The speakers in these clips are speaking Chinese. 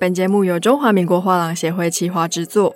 本节目由中华民国画廊协会企划制作。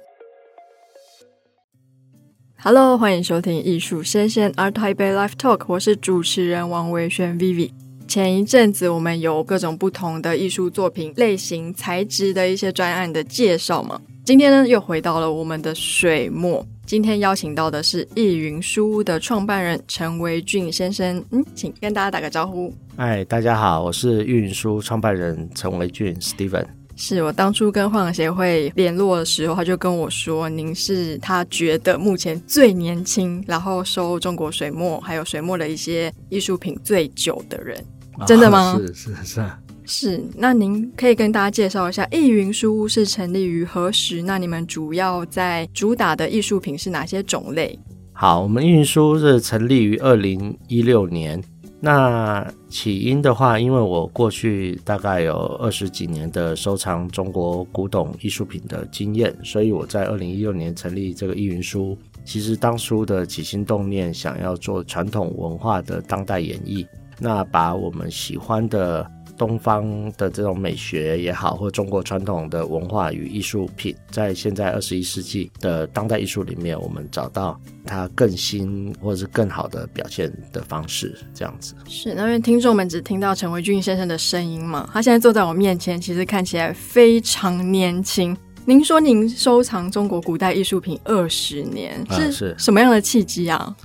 Hello，欢迎收听艺术声鲜 ART TAIPEI Live Talk，我是主持人王维轩 Vivi。前一阵子我们有各种不同的艺术作品类型、材质的一些专案的介绍嘛，今天呢又回到了我们的水墨。今天邀请到的是艺云书屋的创办人陈维俊先生，嗯，请跟大家打个招呼。嗨，大家好，我是艺云书屋创办人陈维俊 Steven。是我当初跟画廊协会联络的时候，他就跟我说，您是他觉得目前最年轻，然后收中国水墨还有水墨的一些艺术品最久的人，哦、真的吗？是是是。是是，那您可以跟大家介绍一下易云书屋是成立于何时？那你们主要在主打的艺术品是哪些种类？好，我们艺云书屋是成立于二零一六年。那起因的话，因为我过去大概有二十几年的收藏中国古董艺术品的经验，所以我在二零一六年成立这个易云书。其实当初的起心动念，想要做传统文化的当代演绎，那把我们喜欢的。东方的这种美学也好，或中国传统的文化与艺术品，在现在二十一世纪的当代艺术里面，我们找到它更新或者是更好的表现的方式，这样子。是，那因为听众们只听到陈维俊先生的声音嘛，他现在坐在我面前，其实看起来非常年轻。您说您收藏中国古代艺术品二十年，是什么样的契机啊？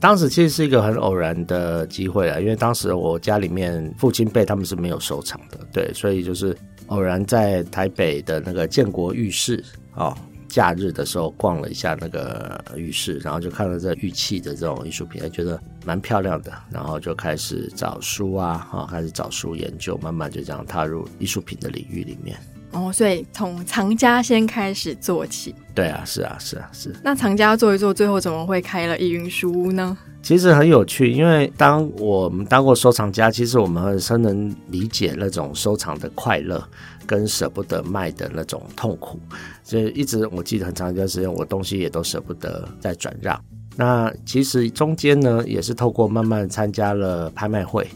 当时其实是一个很偶然的机会啊，因为当时我家里面父亲辈他们是没有收藏的，对，所以就是偶然在台北的那个建国玉市哦，假日的时候逛了一下那个玉市，然后就看到这玉器的这种艺术品，还觉得蛮漂亮的，然后就开始找书啊，啊，开始找书研究，慢慢就这样踏入艺术品的领域里面。哦，所以从藏家先开始做起。对啊，是啊，是啊，是。那藏家做一做，最后怎么会开了易云书屋呢？其实很有趣，因为当我们当过收藏家，其实我们很深能理解那种收藏的快乐，跟舍不得卖的那种痛苦。所以一直我记得很长一段时间，我东西也都舍不得再转让。那其实中间呢，也是透过慢慢参加了拍卖会。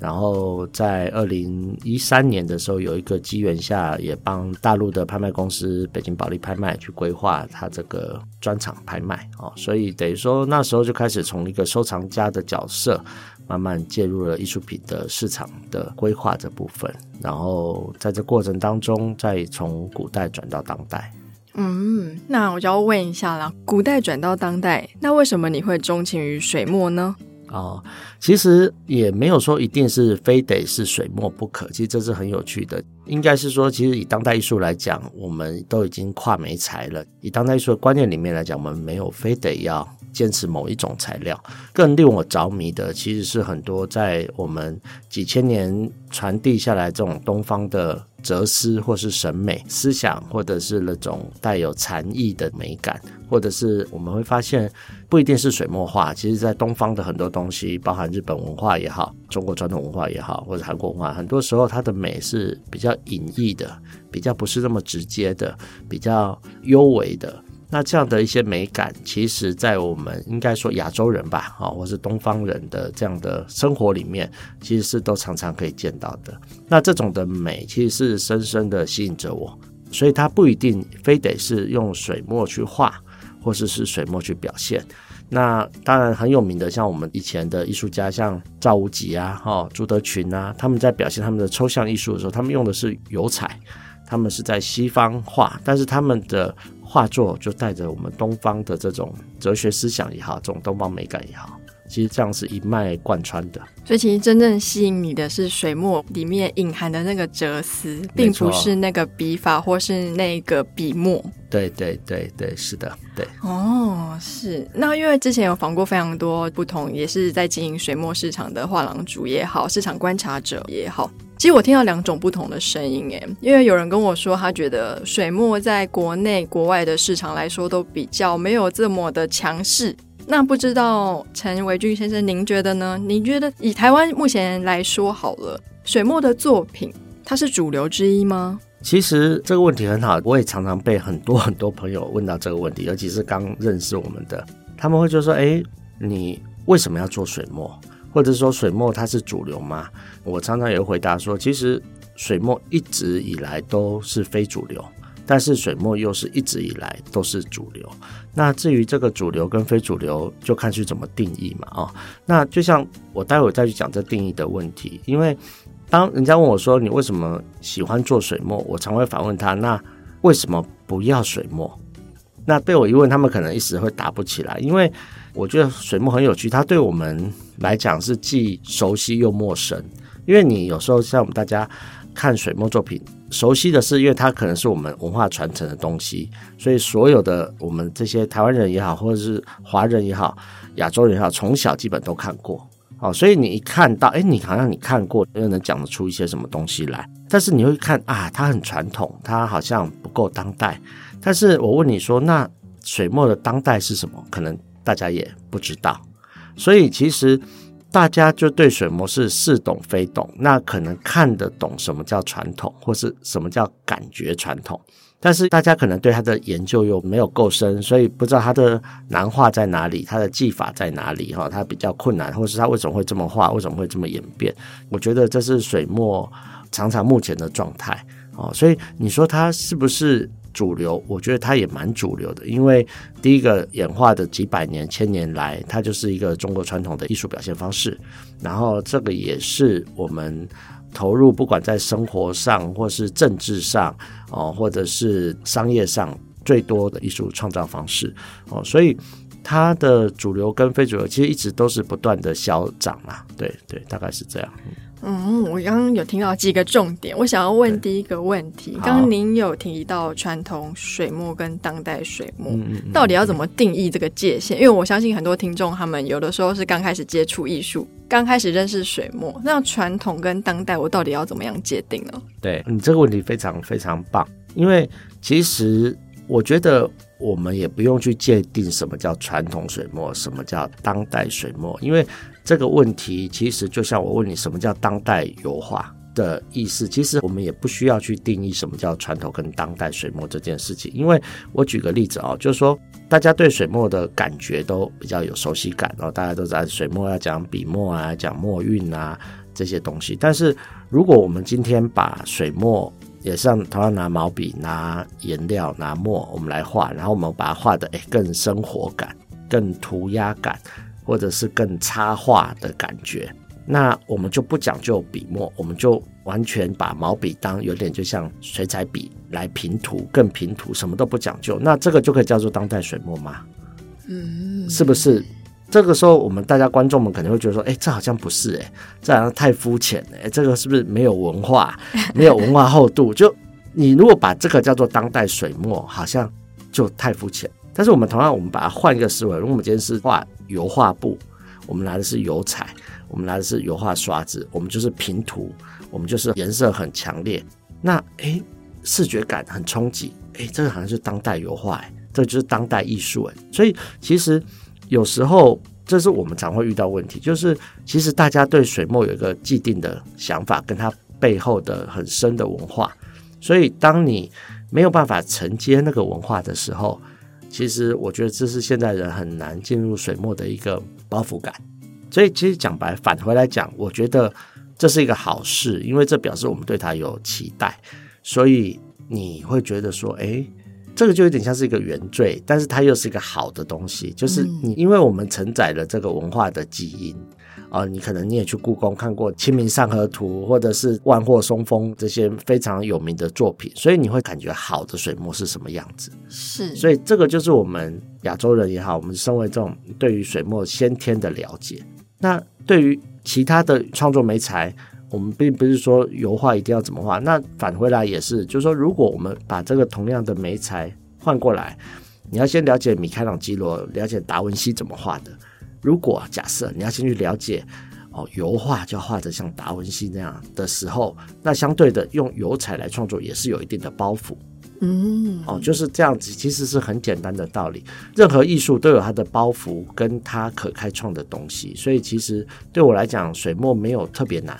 然后在二零一三年的时候，有一个机缘下，也帮大陆的拍卖公司北京保利拍卖去规划它这个专场拍卖哦，所以等于说那时候就开始从一个收藏家的角色，慢慢介入了艺术品的市场的规划这部分，然后在这过程当中，再从古代转到当代。嗯，那我就要问一下了，古代转到当代，那为什么你会钟情于水墨呢？啊，其实也没有说一定是非得是水墨不可，其实这是很有趣的。应该是说，其实以当代艺术来讲，我们都已经跨媒材了。以当代艺术的观念里面来讲，我们没有非得要坚持某一种材料。更令我着迷的，其实是很多在我们几千年传递下来这种东方的。哲思或是审美思想，或者是那种带有禅意的美感，或者是我们会发现，不一定是水墨画。其实，在东方的很多东西，包含日本文化也好，中国传统文化也好，或者韩国文化，很多时候它的美是比较隐逸的，比较不是那么直接的，比较幽微的。那这样的一些美感，其实，在我们应该说亚洲人吧，啊，或是东方人的这样的生活里面，其实是都常常可以见到的。那这种的美，其实是深深的吸引着我。所以它不一定非得是用水墨去画，或者是，是水墨去表现。那当然很有名的，像我们以前的艺术家，像赵无极啊，哈，朱德群啊，他们在表现他们的抽象艺术的时候，他们用的是油彩，他们是在西方画，但是他们的。画作就带着我们东方的这种哲学思想也好，这种东方美感也好，其实这样是一脉贯穿的。所以，其实真正吸引你的是水墨里面隐含的那个哲思，并不是那个笔法或是那个笔墨。对对对对，是的，对。哦，是。那因为之前有访过非常多不同，也是在经营水墨市场的画廊主也好，市场观察者也好。其实我听到两种不同的声音，诶，因为有人跟我说，他觉得水墨在国内、国外的市场来说都比较没有这么的强势。那不知道陈维俊先生，您觉得呢？您觉得以台湾目前来说好了，水墨的作品它是主流之一吗？其实这个问题很好，我也常常被很多很多朋友问到这个问题，尤其是刚认识我们的，他们会就说：“哎，你为什么要做水墨？”或者说水墨它是主流吗？我常常也回答说，其实水墨一直以来都是非主流，但是水墨又是一直以来都是主流。那至于这个主流跟非主流，就看去怎么定义嘛，哦，那就像我待会再去讲这定义的问题，因为当人家问我说你为什么喜欢做水墨，我常会反问他，那为什么不要水墨？那被我一问，他们可能一时会答不起来，因为我觉得水墨很有趣，它对我们来讲是既熟悉又陌生，因为你有时候像我们大家看水墨作品。熟悉的是，因为它可能是我们文化传承的东西，所以所有的我们这些台湾人也好，或者是华人也好，亚洲人也好，从小基本都看过。哦，所以你一看到，哎，你好像你看过，又能讲得出一些什么东西来。但是你会看啊，它很传统，它好像不够当代。但是我问你说，那水墨的当代是什么？可能大家也不知道。所以其实。大家就对水墨是似懂非懂，那可能看得懂什么叫传统，或是什么叫感觉传统，但是大家可能对它的研究又没有够深，所以不知道它的难画在哪里，它的技法在哪里，哈，它比较困难，或是它为什么会这么画，为什么会这么演变？我觉得这是水墨常常目前的状态，哦，所以你说它是不是？主流，我觉得它也蛮主流的，因为第一个演化的几百年、千年来，它就是一个中国传统的艺术表现方式。然后，这个也是我们投入，不管在生活上，或是政治上，哦，或者是商业上最多的艺术创造方式。哦，所以它的主流跟非主流，其实一直都是不断的消长嘛。对对，大概是这样。我刚刚有听到几个重点，我想要问第一个问题。刚刚您有提到传统水墨跟当代水墨，嗯嗯，到底要怎么定义这个界限？因为我相信很多听众他们有的时候是刚开始接触艺术，刚开始认识水墨，那传统跟当代我到底要怎么样界定呢？对，你这个问题非常非常棒，因为其实我觉得我们也不用去界定什么叫传统水墨，什么叫当代水墨，因为。这个问题其实就像我问你什么叫当代油画的意思，其实我们也不需要去定义什么叫传统跟当代水墨这件事情，因为我举个例子啊，就是说大家对水墨的感觉都比较有熟悉感，然后大家都知道水墨要讲笔墨啊，讲墨韵啊这些东西。但是如果我们今天把水墨也像同样拿毛笔、拿颜料、拿墨，我们来画，然后我们把它画得诶更生活感、更涂鸦感。或者是更插画的感觉，那我们就不讲究笔墨，我们就完全把毛笔当有点就像水彩笔来平涂，更平涂，什么都不讲究，那这个就可以叫做当代水墨吗？嗯，是不是？这个时候我们大家观众们可能会觉得说，哎，这好像不是，哎，这好像太肤浅了，哎，这个是不是没有文化，没有文化厚度？就你如果把这个叫做当代水墨，好像就太肤浅。但是我们同样，我们把它换一个思维，如果我们今天是画。油画布，我们拿的是油彩，我们拿的是油画刷子，我们就是平涂，我们就是颜色很强烈。那诶，视觉感很冲击，诶，这个好像是当代油画，诶，这就是当代艺术，诶。所以其实有时候这是我们常会遇到问题，就是其实大家对水墨有一个既定的想法，跟它背后的很深的文化。所以当你没有办法承接那个文化的时候，其实我觉得这是现代人很难进入水墨的一个包袱感，所以其实讲白返回来讲，我觉得这是一个好事，因为这表示我们对它有期待，所以你会觉得说，哎，这个就有点像是一个原罪，但是它又是一个好的东西，就是你因为我们承载了这个文化的基因。啊、哦，你可能你也去故宫看过《清明上河图》或者是《万壑松风》这些非常有名的作品，所以你会感觉好的水墨是什么样子？是，所以这个就是我们亚洲人也好，我们身为这种对于水墨先天的了解。那对于其他的创作媒材，我们并不是说油画一定要怎么画。那返回来也是，就是说，如果我们把这个同样的媒材换过来，你要先了解米开朗基罗，了解达文西怎么画的。如果假设你要先去了解哦，油画就要画得像达文西那样的时候，那相对的用油彩来创作也是有一定的包袱，嗯，哦，就是这样子，其实是很简单的道理。任何艺术都有它的包袱跟它可开创的东西，所以其实对我来讲，水墨没有特别难，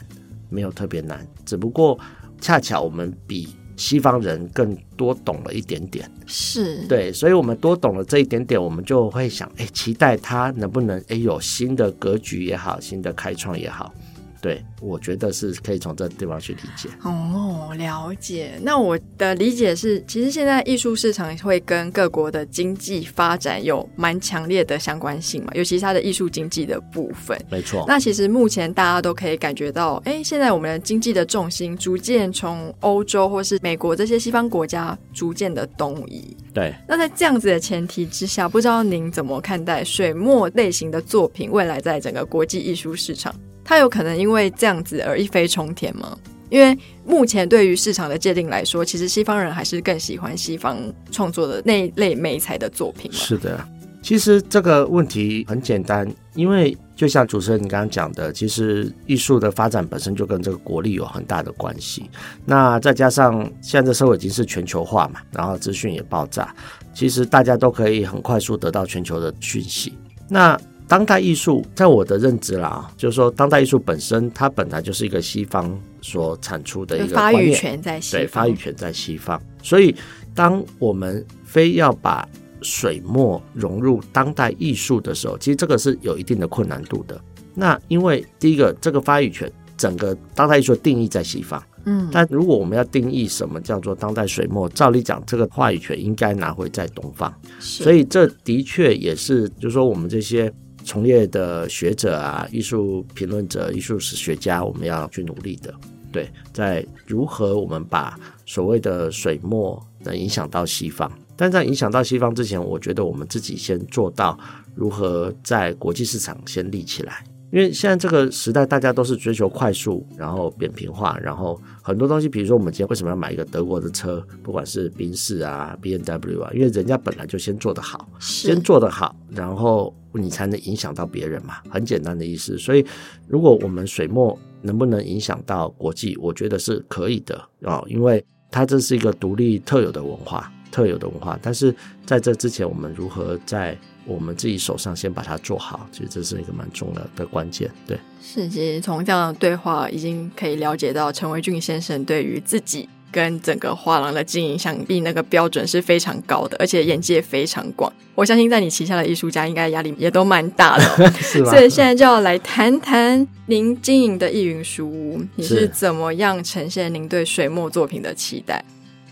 没有特别难，只不过恰巧我们比。西方人更多懂了一点点，是。对，所以我们多懂了这一点点，我们就会想，哎，期待他能不能，哎，有新的格局也好，新的开创也好，对，我觉得是可以从这个地方去理解。哦，了解。那我的理解是，其实现在艺术市场会跟各国的经济发展有蛮强烈的相关性嘛，尤其是它的艺术经济的部分。没错。那其实目前大家都可以感觉到，哎，现在我们的经济的重心逐渐从欧洲或是美国这些西方国家逐渐的东移。对。那在这样子的前提之下，不知道您怎么看待水墨类型的作品未来在整个国际艺术市场？它有可能因为这样子而一飞冲天吗？因为目前对于市场的界定来说，其实西方人还是更喜欢西方创作的那一类美材的作品。是的，其实这个问题很简单，因为就像主持人你刚刚讲的，其实艺术的发展本身就跟这个国力有很大的关系。那再加上现在社会已经是全球化嘛，然后资讯也爆炸，其实大家都可以很快速得到全球的讯息。那当代艺术，在我的认知啦，就是说，当代艺术本身，它本来就是一个西方所产出的一个发语权在西方，对，发语权在西方。所以，当我们非要把水墨融入当代艺术的时候，其实这个是有一定的困难度的。那因为第一个，这个发语权，整个当代艺术定义在西方。嗯，但如果我们要定义什么叫做当代水墨，照理讲，这个话语权应该拿回在东方。所以，这的确也是，就是说，我们这些。从业的学者啊，艺术评论者、艺术史学家，我们要去努力的。对，在如何我们把所谓的水墨能影响到西方，但在影响到西方之前，我觉得我们自己先做到如何在国际市场先立起来。因为现在这个时代，大家都是追求快速，然后扁平化，然后很多东西，比如说我们今天为什么要买一个德国的车，不管是宾士啊、B N W 啊，因为人家本来就先做得好，先做得好，然后你才能影响到别人嘛，很简单的意思。所以，如果我们水墨能不能影响到国际，我觉得是可以的啊，因为它这是一个独立特有的文化，特有的文化。但是在这之前，我们如何在我们自己手上先把它做好，其实这是一个蛮重要的关键。对，是，其实从这样的对话已经可以了解到陈维俊先生对于自己跟整个画廊的经营，想必那个标准是非常高的，而且眼界非常广。我相信在你旗下的艺术家，应该压力也都蛮大的，是吧？所以现在就要来谈谈您经营的艺云书屋，你是怎么样呈现您对水墨作品的期待？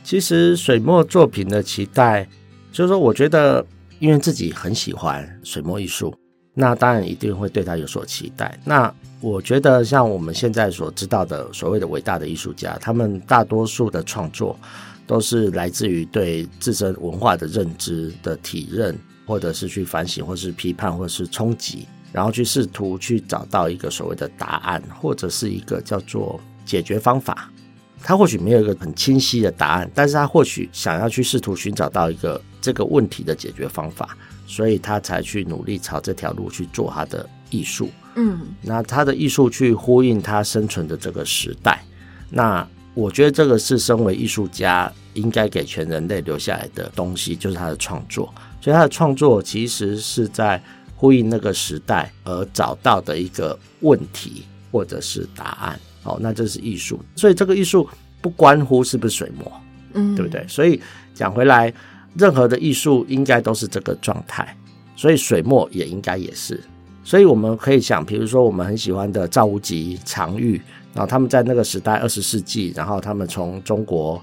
其实水墨作品的期待，就是说，我觉得。因为自己很喜欢水墨艺术，那当然一定会对他有所期待。那我觉得，像我们现在所知道的所谓的伟大的艺术家，他们大多数的创作都是来自于对自身文化的认知的体认，或者是去反省，或是批判，或是冲击，然后去试图去找到一个所谓的答案，或者是一个叫做解决方法。他或许没有一个很清晰的答案，但是他或许想要去试图寻找到一个这个问题的解决方法，所以他才去努力朝这条路去做他的艺术。嗯，那他的艺术去呼应他生存的这个时代。那我觉得这个是身为艺术家应该给全人类留下来的东西，就是他的创作。所以他的创作其实是在呼应那个时代而找到的一个问题或者是答案。哦，那这是艺术，所以这个艺术不关乎是不是水墨，嗯，对不对？所以讲回来，任何的艺术应该都是这个状态，所以水墨也应该也是。所以我们可以想，比如说我们很喜欢的赵无极、常玉，然后他们在那个时代，二十世纪，然后他们从中国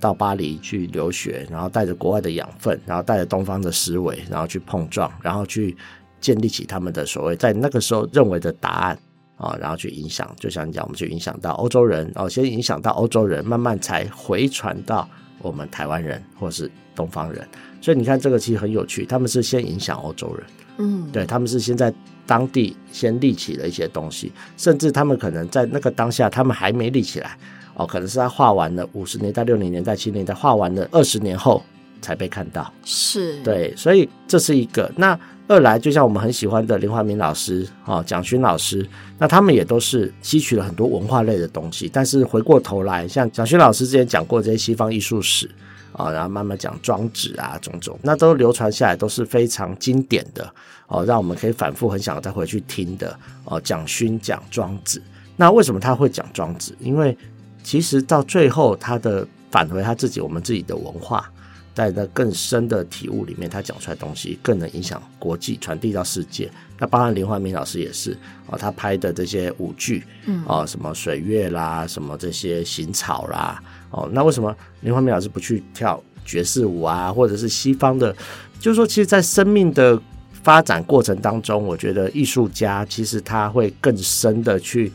到巴黎去留学，然后带着国外的养分，然后带着东方的思维，然后去碰撞，然后去建立起他们的所谓在那个时候认为的答案。啊，然后去影响，就像你讲，我们去影响到欧洲人，哦，先影响到欧洲人，慢慢才回传到我们台湾人或是东方人。所以你看，这个其实很有趣，他们是先影响欧洲人，嗯，对，他们是先在当地先立起了一些东西，甚至他们可能在那个当下，他们还没立起来，哦，可能是他画完了五十年代、六零年代、七零年代，画完了二十年后才被看到，是对，所以这是一个那。二来，就像我们很喜欢的林怀民老师啊、蒋勋老师，那他们也都是吸取了很多文化类的东西。但是回过头来，像蒋勋老师之前讲过这些西方艺术史啊，然后慢慢讲庄子啊，种种，那都流传下来都是非常经典的哦，让我们可以反复很想再回去听的哦。蒋勋讲庄子，那为什么他会讲庄子？因为其实到最后，他的返回他自己，我们自己的文化。在那更深的体悟里面，他讲出来的东西更能影响国际，传递到世界。那包含林怀民老师也是哦，他拍的这些舞剧，嗯，哦，什么水月啦，什么这些行草啦，哦，那为什么林怀民老师不去跳爵士舞啊，或者是西方的？就是说，其实，在生命的发展过程当中，我觉得艺术家其实他会更深的去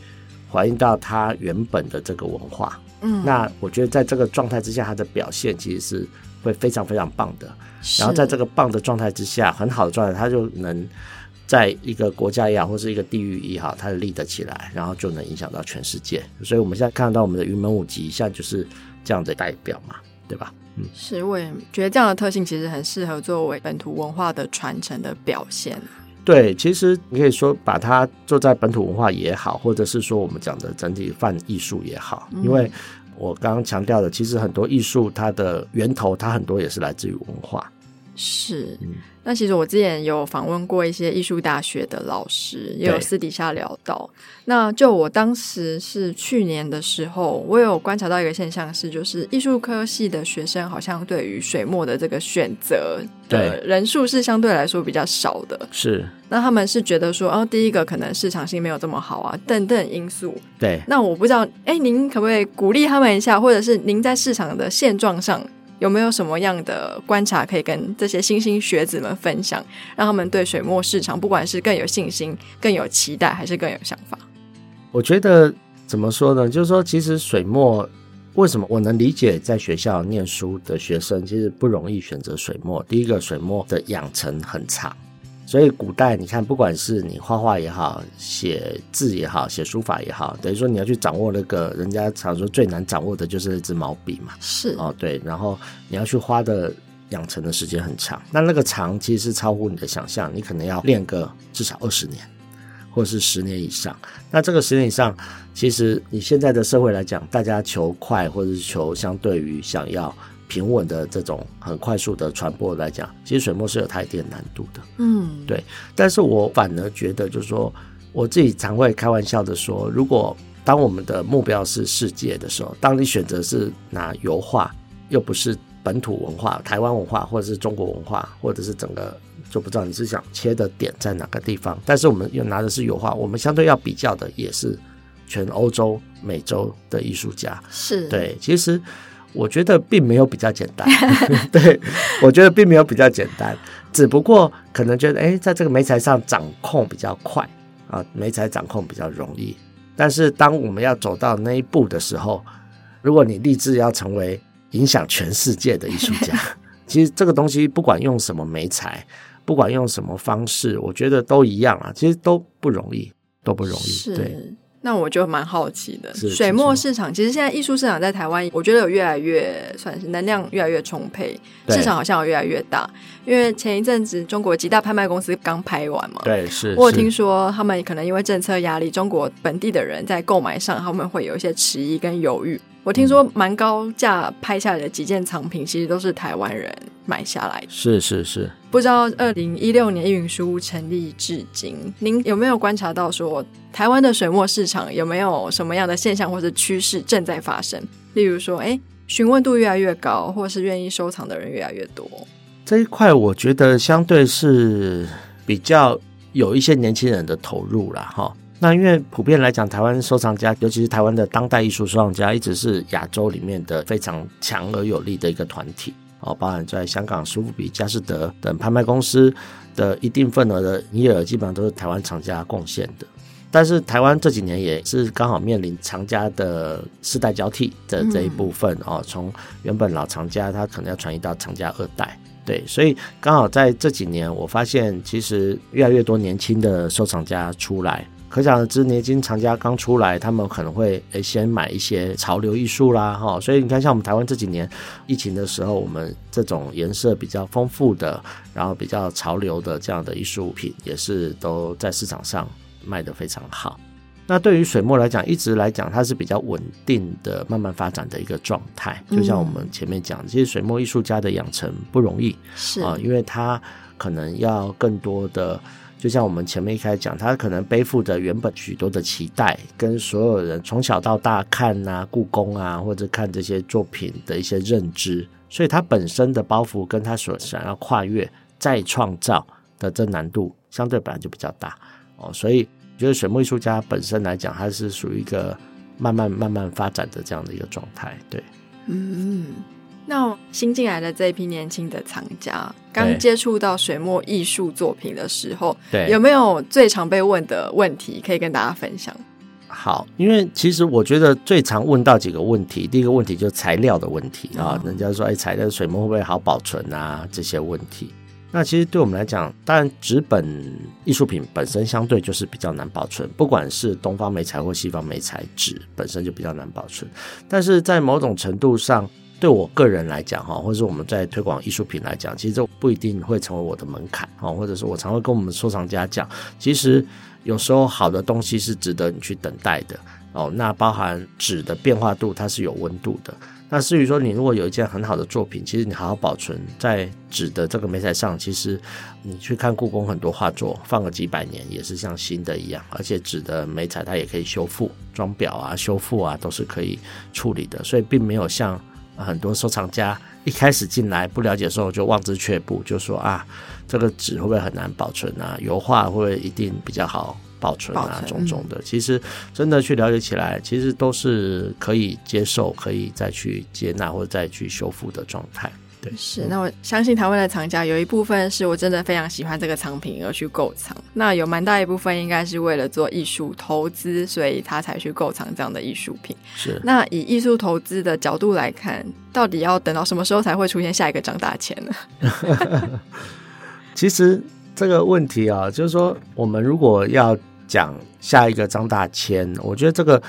还原到他原本的这个文化。嗯，那我觉得在这个状态之下，他的表现其实是会非常非常棒的。然后在这个棒的状态之下，很好的状态，他就能在一个国家也好，或是一个地域也好，他立得起来，然后就能影响到全世界。所以我们现在看到我们的云门舞集，现在就是这样的代表嘛，对吧？嗯，是，我也觉得这样的特性其实很适合作为本土文化的传承的表现。对，其实你可以说把它做在本土文化也好，或者是说我们讲的整体泛艺术也好，嗯、因为我刚刚强调的，其实很多艺术它的源头，它很多也是来自于文化。是。嗯那其实我之前有访问过一些艺术大学的老师，也有私底下聊到。那就我当时是去年的时候，我有观察到一个现象是，就是艺术科系的学生好像对于水墨的这个选择的人数是相对来说比较少的。是，那他们是觉得说，哦，第一个可能市场性没有这么好啊，等等因素。对。那我不知道，哎，您可不可以鼓励他们一下，或者是您在市场的现状上？有没有什么样的观察可以跟这些新兴学子们分享，让他们对水墨市场不管是更有信心、更有期待，还是更有想法？我觉得怎么说呢？就是说，其实水墨为什么我能理解，在学校念书的学生其实不容易选择水墨。第一个，水墨的养成很差。所以古代你看，不管是你画画也好，写字也好，写书法也好，等于说你要去掌握那个人家常说最难掌握的就是那支毛笔嘛。是哦，对，然后你要去花的养成的时间很长，那那个长其实是超乎你的想象，你可能要练个至少二十年，或是十年以上。那这个十年以上，其实你现在的社会来讲，大家求快，或者是求相对于想要。平稳的这种很快速的传播来讲，其实水墨是有它一定难度的。嗯，对。但是我反而觉得，就是说，我自己常会开玩笑的说，如果当我们的目标是世界的时候，当你选择是拿油画，又不是本土文化、台湾文化，或者是中国文化，或者是整个，就不知道你是想切的点在哪个地方。但是我们又拿的是油画，我们相对要比较的也是全欧洲、美洲的艺术家。是对，其实。我觉得并没有比较简单，对，我觉得并没有比较简单，只不过可能觉得，哎，在这个媒材上掌控比较快啊，媒材掌控比较容易。但是当我们要走到那一步的时候，如果你立志要成为影响全世界的艺术家，其实这个东西不管用什么媒材，不管用什么方式，我觉得都一样啊，其实都不容易，都不容易，对。那我就蛮好奇的，水墨市场其实现在艺术市场在台湾，我觉得有越来越算是能量越来越充沛，市场好像有越来越大。因为前一阵子中国几大拍卖公司刚拍完嘛，对，是。我有听说他们可能因为政策压力，中国本地的人在购买上他们会有一些迟疑跟犹豫。我听说蛮高价拍下来的几件藏品，其实都是台湾人买下来的。是是是。不知道二零一六年艺云书屋成立至今，您有没有观察到说台湾的水墨市场有没有什么样的现象或者趋势正在发生？例如说，哎，询问度越来越高，或是愿意收藏的人越来越多。这一块我觉得相对是比较有一些年轻人的投入了哈。那因为普遍来讲，台湾收藏家，尤其是台湾的当代艺术收藏家，一直是亚洲里面的非常强而有力的一个团体哦。包含在香港苏富比、佳士得等拍卖公司的一定份额的营业额，基本上都是台湾厂家贡献的。但是台湾这几年也是刚好面临藏家的世代交替的这一部分哦，从原本老藏家，他可能要传移到藏家二代。对，所以刚好在这几年，我发现其实越来越多年轻的收藏家出来。可想而知，年轻藏家刚出来，他们可能会诶先买一些潮流艺术啦，哈，所以你看，像我们台湾这几年疫情的时候，我们这种颜色比较丰富的，然后比较潮流的这样的艺术品，也是都在市场上卖得非常好。那对于水墨来讲，一直来讲它是比较稳定的、慢慢发展的一个状态。就像我们前面讲，其实水墨艺术家的养成不容易，是啊，因为他可能要更多的。就像我们前面一开始讲，他可能背负着原本许多的期待，跟所有人从小到大看啊故宫啊，或者看这些作品的一些认知。所以他本身的包袱跟他所想要跨越再创造的这难度相对本来就比较大哦，所以我觉得水墨艺术家本身来讲，他是属于一个慢慢慢慢发展的这样的一个状态。对，嗯，那新进来的这一批年轻的藏家，刚接触到水墨艺术作品的时候，对，有没有最常被问的问题可以跟大家分享？好，因为其实我觉得最常问到几个问题，第一个问题就是材料的问题啊，人家说哎，材料水墨会不会好保存啊？这些问题。那其实对我们来讲，当然纸本艺术品本身相对就是比较难保存，不管是东方美材或西方美材，纸本身就比较难保存。但是在某种程度上，对我个人来讲哈，或者是我们在推广艺术品来讲，其实这不一定会成为我的门槛哈，或者是我常会跟我们收藏家讲，其实有时候好的东西是值得你去等待的哦。那包含纸的变化度，它是有温度的。那至于说，你如果有一件很好的作品，其实你好好保存在纸的这个媒材上，其实你去看故宫很多画作，放个几百年也是像新的一样。而且纸的媒材它也可以修复、装裱啊、修复啊，都是可以处理的。所以并没有像很多收藏家一开始进来不了解的时候就望之却步，就说啊，这个纸会不会很难保存啊？油画会不会一定比较好？保存啊，种种的，其实真的去了解起来，其实都是可以接受、可以再去接纳或者再去修复的状态。对，是。那我相信台湾的藏家有一部分是我真的非常喜欢这个藏品而去购藏，那有蛮大一部分应该是为了做艺术投资，所以他才去购藏这样的艺术品。是。那以艺术投资的角度来看，到底要等到什么时候才会出现下一个张大千呢？其实这个问题啊，就是说我们如果要讲下一个张大千，我觉得这个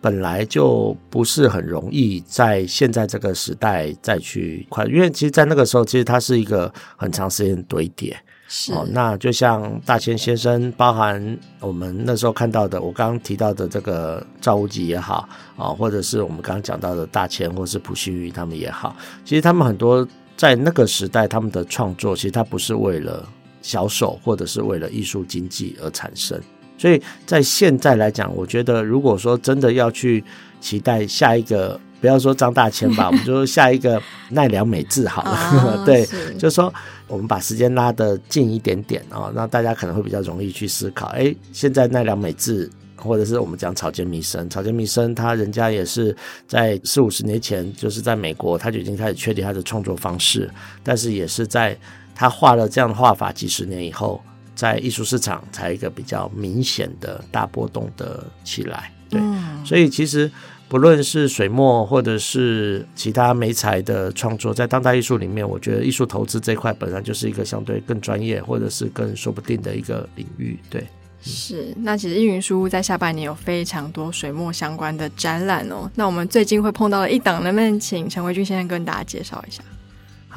本来就不是很容易，在现在这个时代再去快，因为其实，在那个时候，其实它是一个很长时间堆叠。是，哦，那就像大千先生，包含我们那时候看到的，我刚刚提到的这个赵无极也好，啊，或者是我们刚刚讲到的大千，或是溥心畬他们也好，其实他们很多在那个时代，他们的创作，其实他不是为了销售，或者是为了艺术经济而产生。所以在现在来讲，我觉得如果说真的要去期待下一个，不要说张大千吧，我们就说下一个奈良美智好了。哦、对，是就是说我们把时间拉得近一点点哦，那大家可能会比较容易去思考。哎，现在奈良美智，或者是我们讲草间弥生，草间弥生他人家也是在四五十年前，就是在美国他就已经开始确立他的创作方式，但是也是在他画了这样的画法几十年以后。在艺术市场才一个比较明显的大波动的起来，对，嗯、所以其实不论是水墨或者是其他媒材的创作，在当代艺术里面，我觉得艺术投资这一块本来就是一个相对更专业或者是更说不定的一个领域，对。是，那其实易云书屋在下半年有非常多水墨相关的展览哦。那我们最近会碰到了一档，能不能请陈维均先生跟大家介绍一下？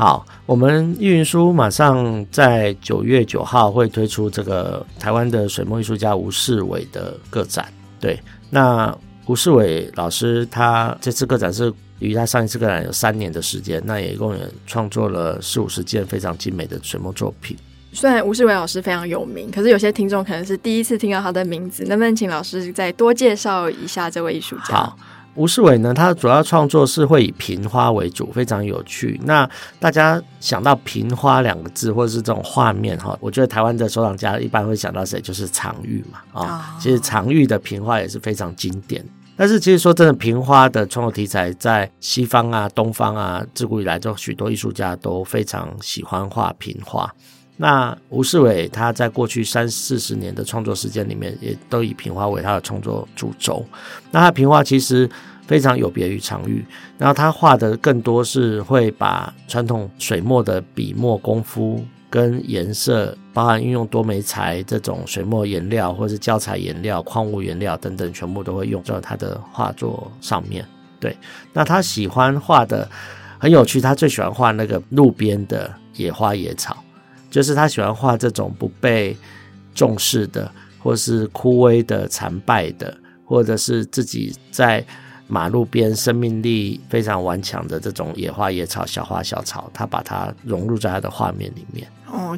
好，我们艺云书马上在九月九号会推出这个台湾的水墨艺术家吴世伟的个展。对，那吴世伟老师他这次个展是与他上一次个展有三年的时间，那也一共也创作了四五十件非常精美的水墨作品。虽然吴世伟老师非常有名，可是有些听众可能是第一次听到他的名字，能不能请老师再多介绍一下这位艺术家？好。吴世伟呢，他主要创作是会以瓶花为主，非常有趣。那大家想到瓶花两个字，或者是这种画面哈，我觉得台湾的收藏家一般会想到谁？就是常玉嘛啊。其实常玉的瓶花也是非常经典。但是其实说真的，瓶花的创作题材在西方啊、东方啊，自古以来就许多艺术家都非常喜欢画瓶花。那吴世伟他在过去三四十年的创作时间里面，也都以平花为他的创作主轴。那他平花其实非常有别于常玉，然后他画的更多是会把传统水墨的笔墨功夫跟颜色，包含运用多媒材这种水墨颜料，或是胶彩颜料、矿物颜料等等，全部都会用在他的画作上面。对，那他喜欢画的很有趣，他最喜欢画那个路边的野花野草。就是他喜欢画这种不被重视的，或是枯萎的、残败的，或者是自己在马路边生命力非常顽强的这种野花野草、小花小草，他把它融入在他的画面里面。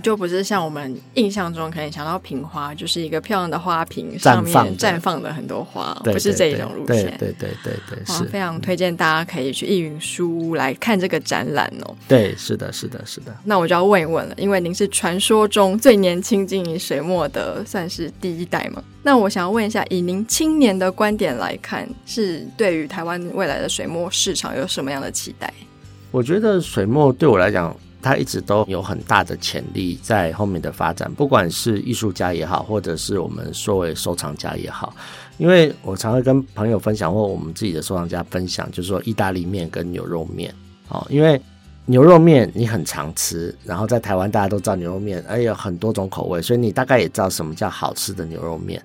就不是像我们印象中可能想到瓶花，就是一个漂亮的花瓶上面绽放的很多花，不是这一种路线。对对对对对，是非常推荐大家可以去艺云书屋来看这个展览哦。对，是的，是的，是的。那我就要问一问了，因为您是传说中最年轻经营水墨的，算是第一代嘛？那我想要问一下，以您青年的观点来看，是对于台湾未来的水墨市场有什么样的期待？我觉得水墨对我来讲，它一直都有很大的潜力在后面的发展，不管是艺术家也好，或者是我们所谓收藏家也好。因为我常会跟朋友分享，或我们自己的收藏家分享，就是说意大利面跟牛肉面哦，因为牛肉面你很常吃，然后在台湾大家都知道牛肉面，哎有很多种口味，所以你大概也知道什么叫好吃的牛肉面。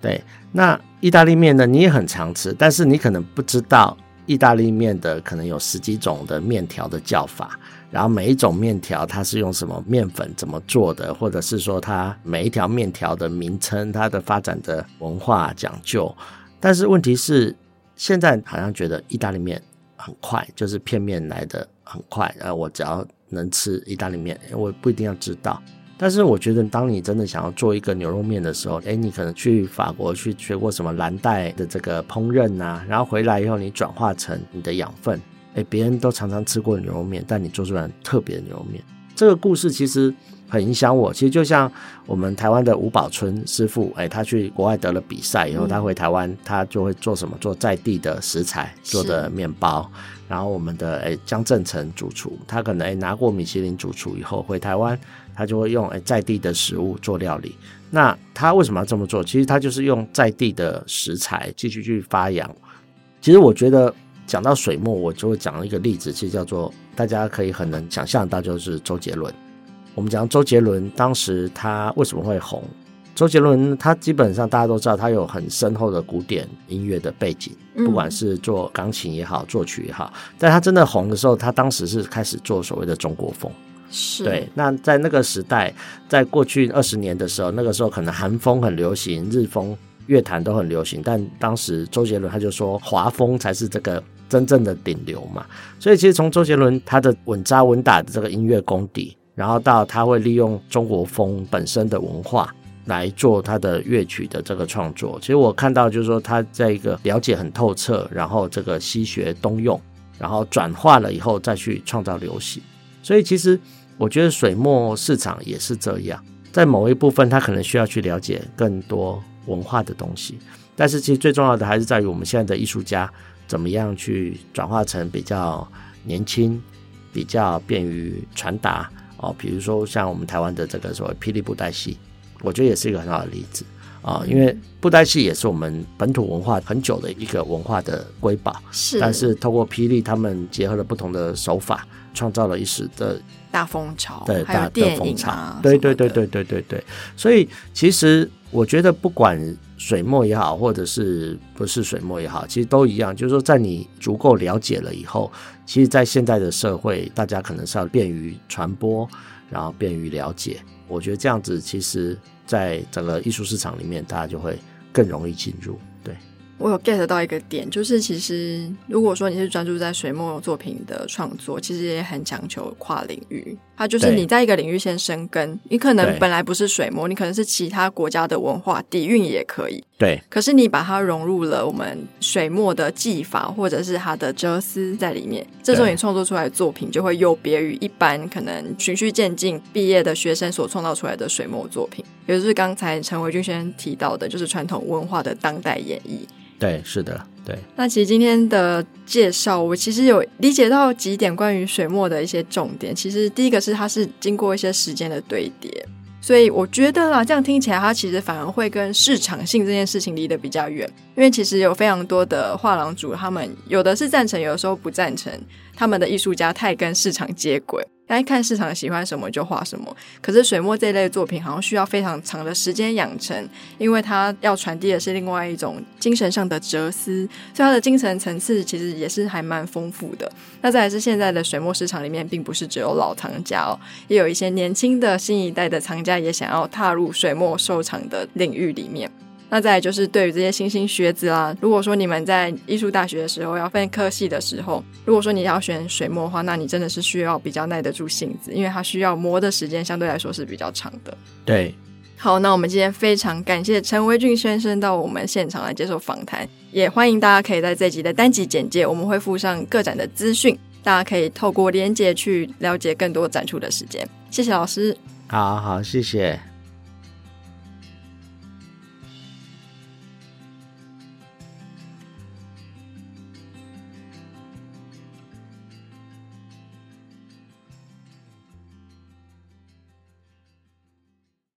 对，那意大利面呢，你也很常吃，但是你可能不知道。意大利面的可能有十几种的面条的叫法，然后每一种面条它是用什么面粉怎么做的，或者是说它每一条面条的名称，它的发展的文化讲究。但是问题是，现在好像觉得意大利面很快，就是片面来的很快，呃，我只要能吃意大利面，我不一定要知道。但是我觉得，当你真的想要做一个牛肉面的时候，哎，你可能去法国去学过什么蓝带的这个烹饪啊，然后回来以后你转化成你的养分，哎，别人都常常吃过牛肉面，但你做出来特别的牛肉面。这个故事其实很影响我。其实就像我们台湾的吴宝春师傅，哎，他去国外得了比赛以后，他回台湾，他就会做什么？做在地的食材做的面包。然后我们的哎江正成主厨，他可能哎拿过米其林主厨以后回台湾。他就会用诶在地的食物做料理。那他为什么要这么做？其实他就是用在地的食材继续去发扬。其实我觉得讲到水墨，我就会讲一个例子，其实叫做大家可以很能想象到，就是周杰伦。我们讲周杰伦当时他为什么会红？周杰伦他基本上大家都知道，他有很深厚的古典音乐的背景，不管是做钢琴也好，作曲也好。但他真的红的时候，他当时是开始做所谓的中国风。对，那在那个时代，在过去二十年的时候，那个时候可能韩风很流行，日风乐坛都很流行，但当时周杰伦他就说华风才是这个真正的顶流嘛。所以其实从周杰伦他的稳扎稳打的这个音乐功底，然后到他会利用中国风本身的文化来做他的乐曲的这个创作，其实我看到就是说他在一个了解很透彻，然后这个西学东用，然后转化了以后再去创造流行，所以其实。我觉得水墨市场也是这样，在某一部分，他可能需要去了解更多文化的东西，但是其实最重要的还是在于我们现在的艺术家怎么样去转化成比较年轻、比较便于传达哦。比如说像我们台湾的这个所谓霹雳布袋戏，我觉得也是一个很好的例子啊，因为布袋戏也是我们本土文化很久的一个文化的瑰宝，是。但是透过霹雳他们结合了不同的手法，创造了一时的。大风潮，对，还有电影啊，对对对对对对对。所以其实我觉得，不管水墨也好，或者是不是水墨也好，其实都一样。就是说，在你足够了解了以后，其实，在现在的社会，大家可能是要便于传播，然后便于了解。我觉得这样子，其实在整个艺术市场里面，大家就会更容易进入。我有 get 到一个点，就是其实如果说你是专注在水墨作品的创作，其实也很强求跨领域。它就是你在一个领域先生根，你可能本来不是水墨，你可能是其他国家的文化底蕴也可以。对。可是你把它融入了我们水墨的技法，或者是它的哲思在里面，这时候你创作出来的作品就会有别于一般可能循序渐进毕业的学生所创造出来的水墨作品。也就是刚才陈维军先生提到的，就是传统文化的当代演绎。对，是的，对。那其实今天的介绍，我其实有理解到几点关于水墨的一些重点。其实第一个是它是经过一些时间的堆叠，所以我觉得啦，这样听起来它其实反而会跟市场性这件事情离得比较远。因为其实有非常多的画廊主，他们有的是赞成，有的时候不赞成，他们的艺术家太跟市场接轨。该看市场喜欢什么就画什么，可是水墨这类作品好像需要非常长的时间养成，因为它要传递的是另外一种精神上的哲思，所以它的精神层次其实也是还蛮丰富的。那再来是现在的水墨市场里面，并不是只有老藏家哦，也有一些年轻的新一代的藏家也想要踏入水墨收藏的领域里面。那再来就是对于这些新兴学子啦，如果说你们在艺术大学的时候要分科系的时候，如果说你要选水墨的话，那你真的是需要比较耐得住性子，因为它需要磨的时间相对来说是比较长的。对，好，那我们今天非常感谢陈维俊先生到我们现场来接受访谈，也欢迎大家可以在这集的单集简介，我们会附上各展的资讯，大家可以透过连接去了解更多展出的时间。谢谢老师，好好谢谢。